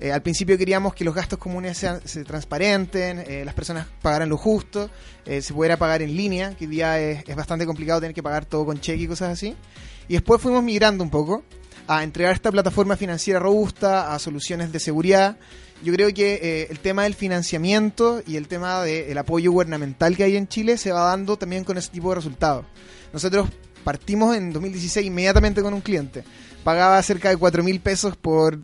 Eh, al principio queríamos que los gastos comunes sean, se transparenten, eh, las personas pagaran lo justo, eh, se pudiera pagar en línea, que hoy día es, es bastante complicado tener que pagar todo con cheque y cosas así. Y después fuimos migrando un poco a entregar esta plataforma financiera robusta, a soluciones de seguridad. Yo creo que eh, el tema del financiamiento y el tema del apoyo gubernamental que hay en Chile se va dando también con ese tipo de resultados. Nosotros partimos en 2016 inmediatamente con un cliente. Pagaba cerca de 4 mil pesos por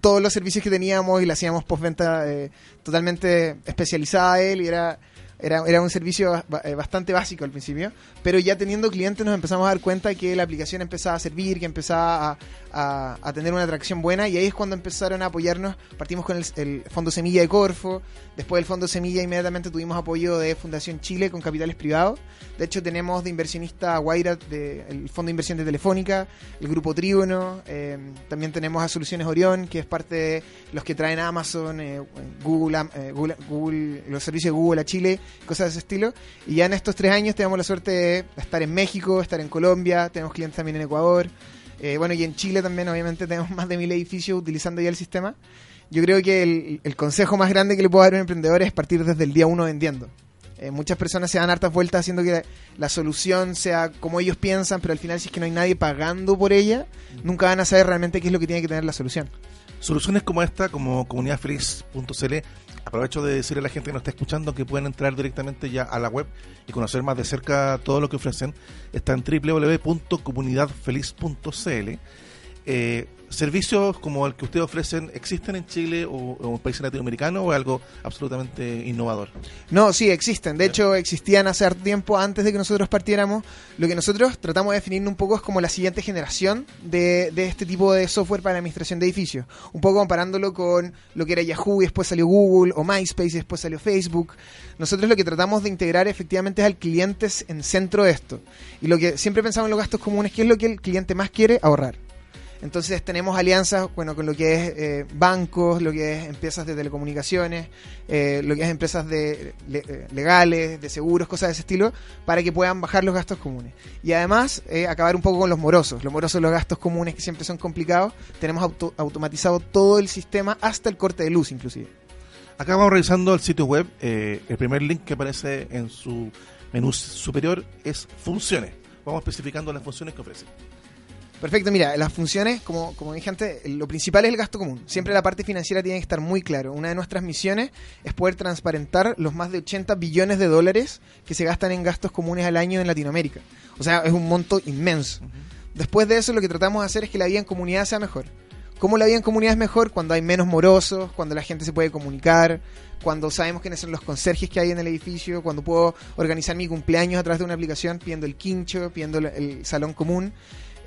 todos los servicios que teníamos y le hacíamos postventa eh, totalmente especializada a él y era, era, era un servicio eh, bastante básico al principio, pero ya teniendo clientes nos empezamos a dar cuenta que la aplicación empezaba a servir, que empezaba a, a- tener una atracción buena y ahí es cuando empezaron a apoyarnos, partimos con el, Fondo Semilla de Corfo, después del Fondo Semilla inmediatamente tuvimos apoyo de Fundación Chile con capitales privados, de hecho tenemos de inversionista a Guaira, de, el Fondo de Inversión de Telefónica, el Grupo Trígono, eh, también tenemos a Soluciones Orión, que es parte de los que traen Amazon, eh, Google, eh, Google, Google- los servicios de Google a Chile, cosas de ese estilo. Y ya en estos tres años tenemos la suerte de estar en México, estar en Colombia, tenemos clientes también en Ecuador. Eh, bueno, y en Chile también, obviamente, tenemos más de mil edificios utilizando ya el sistema. Yo creo que el, el consejo más grande que le puedo dar a un emprendedor es partir desde el día uno vendiendo. Eh, muchas personas se dan hartas vueltas haciendo que la solución sea como ellos piensan, pero al final si es que no hay nadie pagando por ella, nunca van a saber realmente qué es lo que tiene que tener la solución. Soluciones como esta, como comunidadfeliz.cl, aprovecho de decirle a la gente que nos está escuchando que pueden entrar directamente ya a la web y conocer más de cerca todo lo que ofrecen. Está en www.comunidadfeliz.cl. Eh, ¿Servicios como el que ustedes ofrecen existen en Chile o, o en países latinoamericanos o es algo absolutamente innovador? No, sí, existen. De hecho, existían hace harto tiempo antes de que nosotros partiéramos. Lo que nosotros tratamos de definir un poco es como la siguiente generación de, de este tipo de software para la administración de edificios. Un poco comparándolo con lo que era Yahoo y después salió Google, o MySpace y después salió Facebook. Nosotros lo que tratamos de integrar efectivamente es al cliente en centro de esto. Y lo que siempre pensamos en los gastos comunes, ¿qué es lo que el cliente más quiere? Ahorrar. Entonces tenemos alianzas, bueno, con lo que es eh, bancos, lo que es empresas de telecomunicaciones, eh, lo que es empresas de eh, legales, de seguros, cosas de ese estilo, para que puedan bajar los gastos comunes. Y además eh, acabar un poco con los morosos, los morosos, los gastos comunes que siempre son complicados. Tenemos auto- automatizado todo el sistema hasta el corte de luz, inclusive. Acá vamos revisando el sitio web. el primer link que aparece en su menú superior es funciones. Vamos especificando las funciones que ofrece. Perfecto, mira, las funciones, como, como dije antes, lo principal es el gasto común. Siempre la parte financiera tiene que estar muy claro. Una de nuestras misiones es poder transparentar los más de 80 billones de dólares que se gastan en gastos comunes al año en Latinoamérica. O sea, es un monto inmenso. Después de eso, lo que tratamos de hacer es que la vida en comunidad sea mejor. ¿Cómo la vida en comunidad es mejor? Cuando hay menos morosos, cuando la gente se puede comunicar, cuando sabemos quiénes son los conserjes que hay en el edificio, cuando puedo organizar mi cumpleaños a través de una aplicación pidiendo el quincho, pidiendo el- el salón común.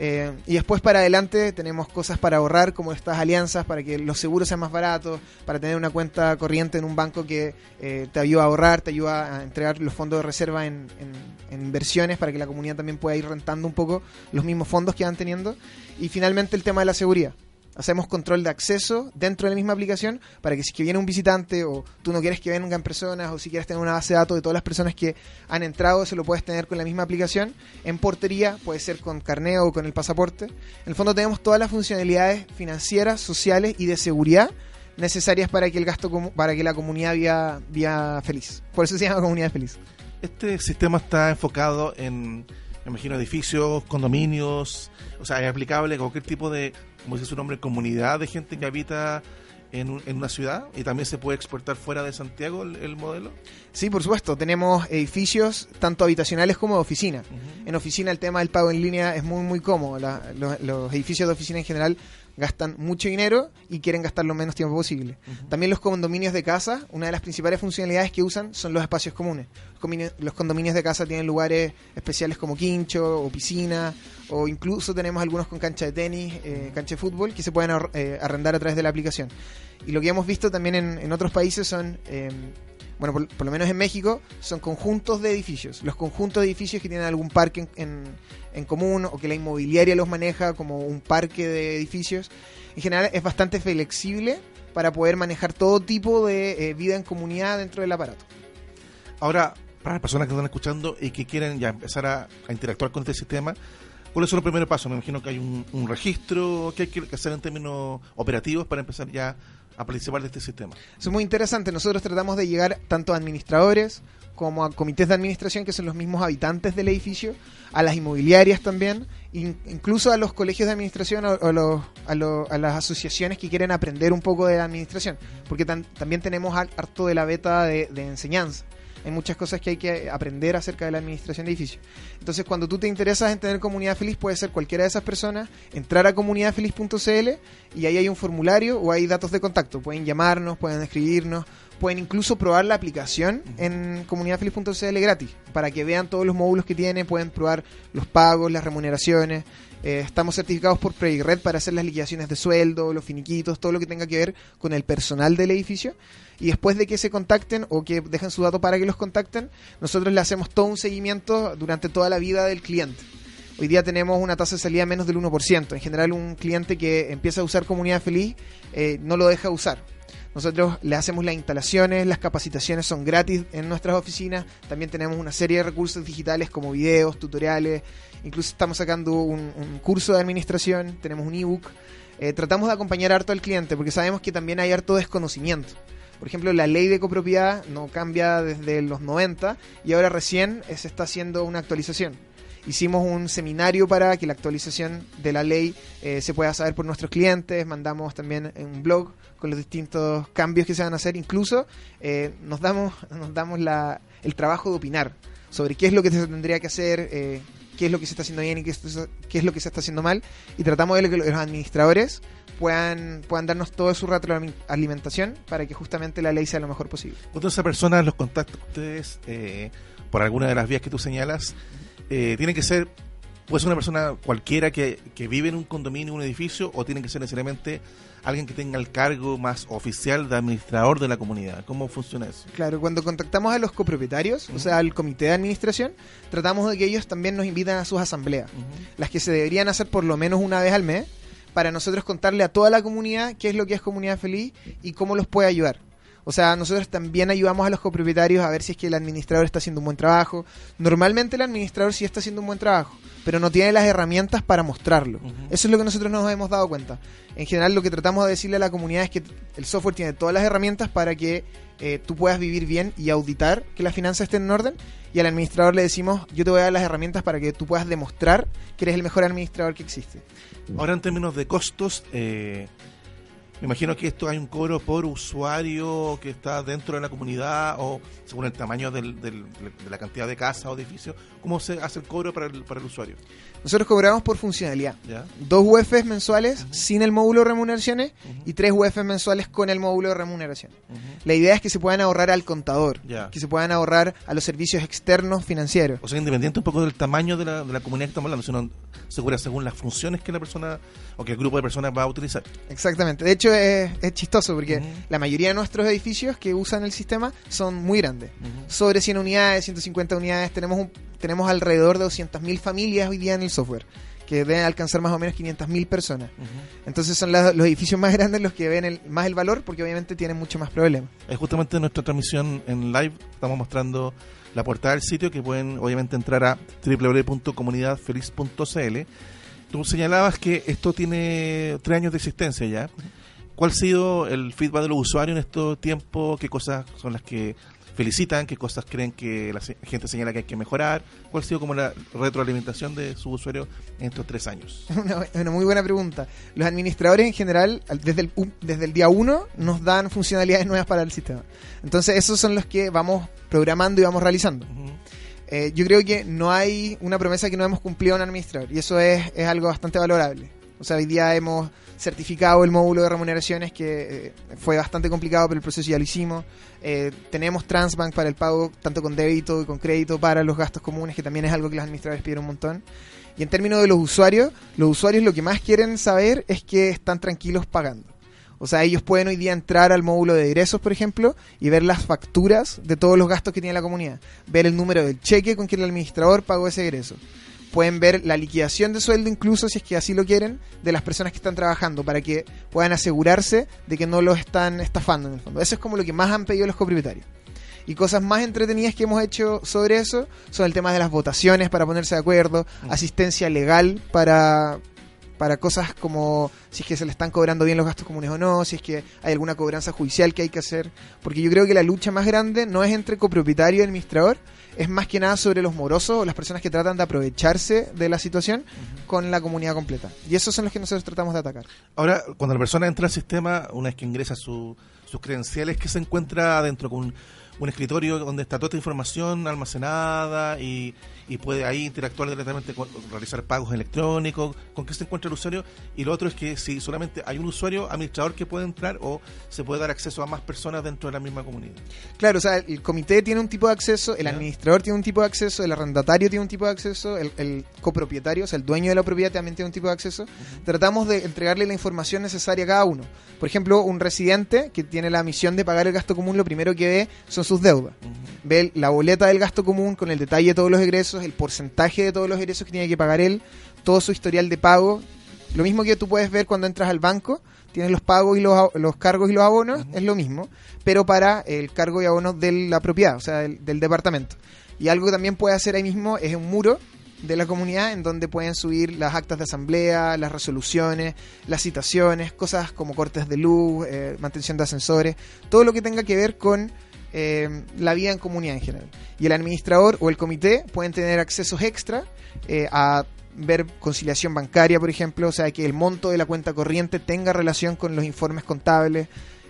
Eh, y después para adelante tenemos cosas para ahorrar, como estas alianzas, para que los seguros sean más baratos, para tener una cuenta corriente en un banco que eh, te ayuda a ahorrar, te ayuda a entregar los fondos de reserva en, en- en inversiones, para que la comunidad también pueda ir rentando un poco los mismos fondos que van teniendo. Y finalmente el tema de la seguridad. Hacemos control de acceso dentro de la misma aplicación para que si es que viene un visitante o tú no quieres que vengan personas o si quieres tener una base de datos de todas las personas que han entrado, se lo puedes tener con la misma aplicación. En portería puede ser con carneo o con el pasaporte. En el fondo tenemos todas las funcionalidades financieras, sociales y de seguridad necesarias para que el gasto para que la comunidad viva, viva feliz. Por eso se llama comunidad feliz. Este sistema está enfocado en, me imagino, edificios, condominios, o sea, es aplicable a cualquier tipo de, como dice su nombre, comunidad de gente que habita en, un- en una ciudad y también se puede exportar fuera de Santiago el, el modelo. Sí, por supuesto. Tenemos edificios tanto habitacionales como de oficina. En oficina el tema del pago en línea es muy, muy cómodo. La- los, los edificios de oficina en general gastan mucho dinero y quieren gastar lo menos tiempo posible. También los condominios de casa, una de las principales funcionalidades que usan son los espacios comunes. Los condominios- de casa tienen lugares especiales como quincho o piscina, o incluso tenemos algunos con cancha de tenis, eh, cancha de fútbol, que se pueden eh, arrendar a través de la aplicación. Y lo que hemos visto también en, en otros países son... eh, bueno, por, por lo menos en México, son conjuntos de edificios. Los conjuntos de edificios que tienen algún parque en, en- en común o que la inmobiliaria los maneja como un parque de edificios. En general es bastante flexible para poder manejar todo tipo de eh, vida en comunidad dentro del aparato. Ahora, para las personas que están escuchando y que quieren ya empezar a, a interactuar con este sistema, ¿cuáles son los primeros pasos? Me imagino que hay un, un registro que hay que hacer en términos operativos para empezar ya a participar de este sistema. Eso es muy interesante. Nosotros tratamos de llegar tanto a administradores como a comités de administración, que son los mismos habitantes del edificio, a las inmobiliarias también, in- incluso a los colegios de administración los- a, lo- a las asociaciones que quieren aprender un poco de la administración, porque tan- también tenemos har- harto de la beta de, de enseñanza. Hay muchas cosas que hay que aprender acerca de la administración de edificios. Entonces, cuando tú te interesas en tener comunidad feliz, puede ser cualquiera de esas personas, entrar a comunidadfeliz.cl y ahí hay un formulario o hay datos de contacto. Pueden llamarnos, pueden escribirnos, pueden incluso probar la aplicación en comunidadfeliz.cl gratis para que vean todos los módulos que tiene, pueden probar los pagos, las remuneraciones. Eh, estamos certificados por Red para hacer las liquidaciones de sueldo, los finiquitos, todo lo que tenga que ver con el personal del edificio. Y después de que se contacten o que dejen su dato para que los contacten, nosotros le hacemos todo un seguimiento durante toda la vida del cliente. Hoy día tenemos una tasa de salida menos del 1%. En general, un cliente que empieza a usar Comunidad Feliz eh, no lo deja usar. Nosotros le hacemos las instalaciones, las capacitaciones son gratis en nuestras oficinas. También tenemos una serie de recursos digitales como videos, tutoriales. Incluso estamos sacando un, curso de administración, tenemos un ebook. Eh, tratamos de acompañar harto al cliente porque sabemos que también hay harto desconocimiento. Por ejemplo, la ley de copropiedad no cambia desde los 90 y ahora recién eh, se está haciendo una actualización. Hicimos un seminario para que la actualización de la ley eh, se pueda saber por nuestros clientes. Mandamos también un blog con los distintos cambios que se van a hacer. Incluso eh, nos damos, nos damos la, el trabajo de opinar sobre qué es lo que se tendría que hacer, eh, qué es lo que se está haciendo bien y qué es, lo que se está haciendo mal. Y tratamos de que los administradores puedan, puedan darnos toda su retroalimentación para que justamente la ley sea lo mejor posible. Cuando esa persona los contacta a ustedes eh, por alguna de las vías que tú señalas, eh, tiene que ser, puede ser una persona cualquiera que, que vive en un condominio, un edificio, o tiene que ser necesariamente alguien que tenga el cargo más oficial de administrador de la comunidad. ¿Cómo funciona eso? Claro, cuando contactamos a los copropietarios, o sea, al comité de administración, tratamos de que ellos también nos invitan a sus asambleas, las que se deberían hacer por lo menos una vez al mes, para nosotros contarle a toda la comunidad qué es lo que es comunidad feliz y cómo los puede ayudar. O sea, nosotros también ayudamos a los copropietarios a ver si es que el administrador está haciendo un buen trabajo. Normalmente el administrador sí está haciendo un buen trabajo, pero no tiene las herramientas para mostrarlo. Eso es lo que nosotros nos hemos dado cuenta. En general lo que tratamos de decirle a la comunidad es que el software tiene todas las herramientas para que eh, tú puedas vivir bien y auditar que las finanzas estén en orden. Y al administrador le decimos, yo te voy a dar las herramientas para que tú puedas demostrar que eres el mejor administrador que existe. Ahora, en términos de costos, eh, Me imagino que esto hay un cobro por usuario que está dentro de la comunidad o según el tamaño del- del- de la cantidad de casas o edificios. ¿Cómo se hace el cobro para el, para el usuario? Nosotros cobramos por funcionalidad. ¿Ya? Dos UEFs mensuales sin el módulo de remuneraciones y tres UEFs mensuales con el módulo de remuneración. La idea es que se puedan ahorrar al contador, Ya. que se puedan ahorrar a los servicios externos financieros. O sea, independiente un poco del tamaño de la, de la comunidad que estamos hablando, sino se cobra según las funciones que la persona o que el grupo de personas va a utilizar. Exactamente. De hecho, es, es chistoso porque la mayoría de nuestros edificios que usan el sistema son muy grandes. Sobre 100 unidades, 150 unidades. Tenemos, un, tenemos alrededor de 200.000 familias hoy día en el software, que deben alcanzar más o menos 500.000 personas. Entonces son la- los edificios más grandes los que ven el- más el valor porque obviamente tienen mucho más problemas. Es justamente en nuestra transmisión en live estamos mostrando la portada del sitio que pueden obviamente entrar a www.comunidadfeliz.cl. Tú señalabas que esto tiene tres años de existencia ya. ¿Cuál ha sido el feedback de los usuarios en estos tiempos? ¿Qué cosas son las que felicitan? ¿Qué cosas creen que la gente señala que hay que mejorar? ¿Cuál ha sido como la retroalimentación de sus usuarios en estos tres años? Una, una muy buena pregunta. Los administradores en general, al- desde el, desde el día 1, nos dan funcionalidades nuevas para el sistema. Entonces, esos son los que vamos programando y vamos realizando. Eh, yo creo que no hay una promesa que no hemos cumplido en administrador y eso es, es algo bastante valorable. O sea, hoy día hemos certificado el módulo de remuneraciones que eh, fue bastante complicado, pero el proceso ya lo hicimos. Eh, tenemos Transbank para el pago tanto con débito y con crédito para los gastos comunes, que también es algo que los administradores pidieron un montón. Y en términos de los usuarios, los usuarios lo que más quieren saber es que están tranquilos pagando. O sea, ellos pueden hoy día entrar al módulo de egresos, por ejemplo, y ver las facturas de todos los gastos que tiene la comunidad. Ver el número del cheque con que el administrador pagó ese egreso. Pueden ver la liquidación de sueldo, incluso si es que así lo quieren, de las personas que están trabajando, para que puedan asegurarse de que no los están estafando en el fondo. Eso es como lo que más han pedido los copropietarios. Y cosas más entretenidas que hemos hecho sobre eso son el tema de las votaciones para ponerse de acuerdo, asistencia legal para, para cosas como si es que se le están cobrando bien los gastos comunes o no, si es que hay alguna cobranza judicial que hay que hacer. Porque yo creo que la lucha más grande no es entre copropietario y administrador, es más que nada sobre los morosos o las personas que tratan de aprovecharse de la situación con la comunidad completa. Y esos son los que nosotros tratamos de atacar. Ahora, cuando la persona entra al sistema, una vez que ingresa su- sus credenciales, que se encuentra adentro con un, un escritorio donde está toda esta información almacenada y, y puede ahí interactuar directamente con realizar pagos electrónicos, con qué se encuentra el usuario. Y lo otro es que si solamente hay un usuario administrador que puede entrar o se puede dar acceso a más personas dentro de la misma comunidad. Claro, o sea, el comité tiene un tipo de acceso, el Ya. administrador tiene un tipo de acceso, el arrendatario tiene un tipo de acceso, el, el copropietario, o sea, el dueño de la propiedad también tiene un tipo de acceso. Tratamos de entregarle la información necesaria a cada uno. Por ejemplo, un residente que tiene la misión de pagar el gasto común, lo primero que ve son sus deudas. Ve la boleta del gasto común con el detalle de todos los egresos, el porcentaje de todos los egresos que tiene que pagar él, todo su historial de pago. Lo mismo que tú puedes ver cuando entras al banco, tienes los pagos y los, los cargos y los abonos, es lo mismo, pero para el cargo y abonos de la propiedad, o sea, del, del departamento. Y algo que también puede hacer ahí mismo es un muro de la comunidad en donde pueden subir las actas de asamblea, las resoluciones, las citaciones, cosas como cortes de luz, eh, mantención de ascensores, todo lo que tenga que ver con eh, la vida en comunidad en general. Y el administrador o el comité pueden tener accesos extra eh, a ver conciliación bancaria, por ejemplo, o sea, que el monto de la cuenta corriente tenga relación con los informes contables.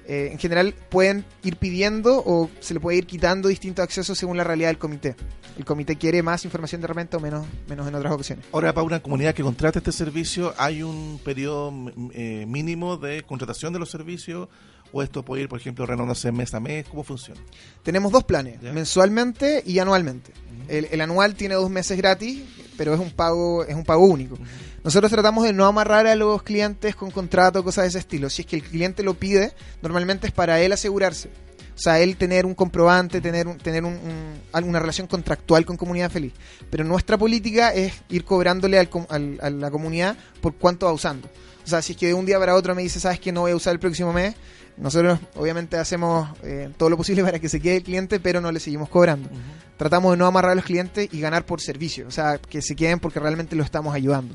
Eh, en general pueden ir pidiendo o se le puede ir quitando distintos accesos según la realidad del comité. El comité quiere más información de repente o menos, menos en otras ocasiones. Ahora, para una comunidad que contrate este servicio, ¿hay un periodo m- eh, mínimo de contratación de los servicios? ¿O esto puede ir, por ejemplo, renovándose mes a mes? ¿Cómo funciona? Tenemos dos planes, Ya. mensualmente y anualmente. el, el anual tiene dos meses gratis, pero es un pago, es un pago único. Nosotros tratamos de no amarrar a los clientes con contrato, cosas de ese estilo. Si es que el cliente lo pide, normalmente es para él asegurarse. O sea, él tener un comprobante, tener, un- tener un- un- alguna relación contractual con Comunidad Feliz. Pero nuestra política es ir cobrándole al al- a la comunidad por cuánto va usando. O sea, si es que de un día para otro me dice, sabes que no voy a usar el próximo mes, nosotros obviamente hacemos eh, todo lo posible para que se quede el cliente, pero no le seguimos cobrando. Tratamos de no amarrar a los clientes y ganar por servicio. O sea, que se queden porque realmente lo estamos ayudando.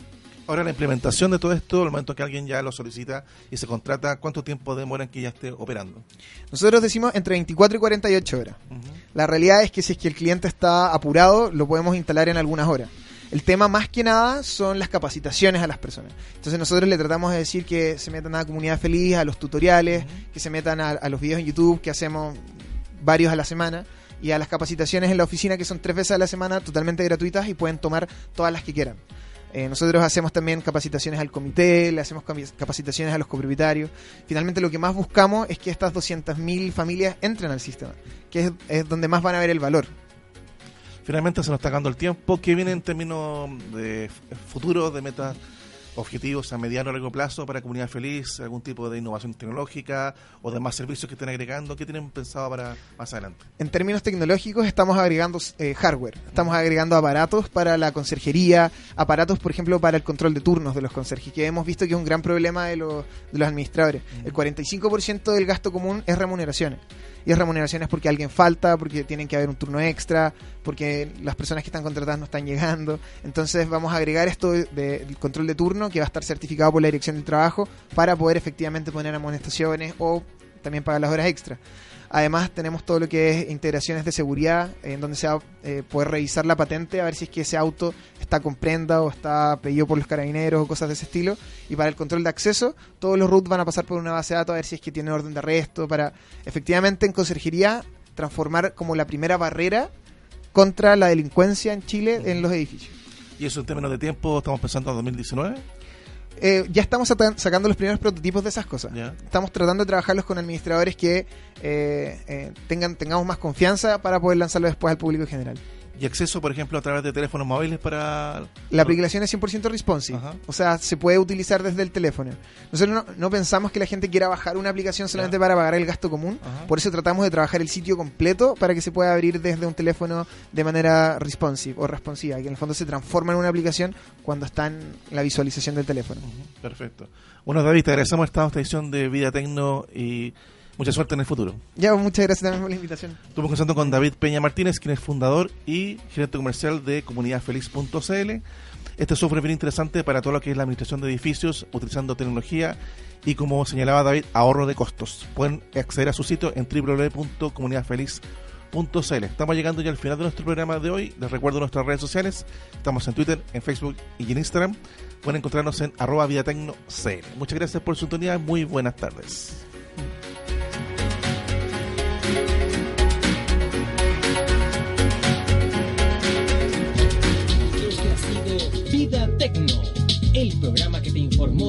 Ahora, la implementación de todo esto, al momento que alguien ya lo solicita y se contrata, ¿cuánto tiempo demora en que ya esté operando? Nosotros decimos entre 24 y 48 horas. La realidad es que si es que el cliente está apurado, lo podemos instalar en algunas horas. El tema más que nada son las capacitaciones a las personas. Entonces nosotros le tratamos de decir que se metan a la comunidad feliz, a los tutoriales, que se metan a, a los videos en YouTube que hacemos varios a la semana y a las capacitaciones en la oficina que son tres veces a la semana totalmente gratuitas y pueden tomar todas las que quieran. Eh, nosotros hacemos también capacitaciones al comité, le hacemos capacitaciones a los copropietarios. Finalmente lo que más buscamos es que estas 200.000 familias entren al sistema, que es, es donde más van a ver el valor. Finalmente se nos está acabando el tiempo. ¿Qué viene en términos de f- futuro, de metas, objetivos a mediano o largo plazo para Comunidad Feliz? ¿Algún tipo de innovación tecnológica o de más servicios que estén agregando? ¿Qué tienen pensado para más adelante? En términos tecnológicos estamos agregando eh, hardware, estamos agregando aparatos para la conserjería, aparatos por ejemplo para el control de turnos de los conserjes, que hemos visto que es un gran problema de los, de los administradores. El 45% del gasto común es remuneraciones. Y es remuneraciones porque alguien falta, porque tienen que haber un turno extra, porque las personas que están contratadas no están llegando. Entonces vamos a agregar esto de- de- del control de turno que va a estar certificado por la Dirección del Trabajo para poder efectivamente poner amonestaciones o también pagar las horas extra. Además tenemos todo lo que es integraciones de seguridad, en donde se va a eh, poder revisar la patente, a ver si es que ese auto está con prenda o está pedido por los carabineros o cosas de ese estilo. Y para el control de acceso, todos los root van a pasar por una base de datos a ver si es que tienen orden de arresto, para efectivamente en conserjería transformar como la primera barrera contra la delincuencia en Chile en los edificios. Y eso en términos de tiempo, estamos pensando en 2019. Eh, ya estamos sacando los primeros prototipos de esas cosas. Estamos tratando de trabajarlos con administradores que eh, eh, tengan tengamos más confianza para poder lanzarlo después al público en general. Y acceso, por ejemplo, a través de teléfonos móviles para... La aplicación es 100% responsive, Ajá. o sea, se puede utilizar desde el teléfono. Nosotros no, no pensamos que la gente quiera bajar una aplicación solamente para pagar el gasto común, Ajá. por eso tratamos de trabajar el sitio completo para que se pueda abrir desde un teléfono de manera responsive o responsiva, que en el fondo se transforma en una aplicación cuando está en la visualización del teléfono. Perfecto. Bueno, David, te agradecemos esta esta edición de Vida Tecno y mucha suerte en el futuro. Ya, muchas gracias también por la invitación. Estuvimos conversando con David Peña Martínez, quien es fundador y gerente comercial de comunidadfeliz.cl. Este software es bien interesante para todo lo que es la administración de edificios, utilizando tecnología y, como señalaba David, ahorro de costos. Pueden acceder a su sitio en www.comunidadfeliz.cl. Estamos llegando ya al final de nuestro programa de hoy. Les recuerdo nuestras redes sociales. Estamos en Twitter, en Facebook y en Instagram. Pueden encontrarnos en arroba. Muchas gracias por su sintonía. Muy buenas tardes.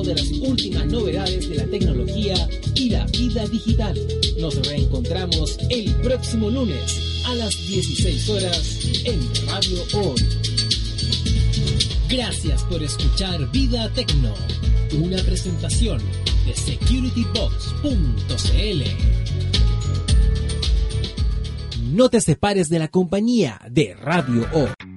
De las últimas novedades de la tecnología y la vida digital. Nos reencontramos el próximo lunes a las 16 horas en Radio Hoy. Gracias por escuchar Vida Tecno, una presentación de SecurityBox.cl. No te separes de la compañía de Radio O.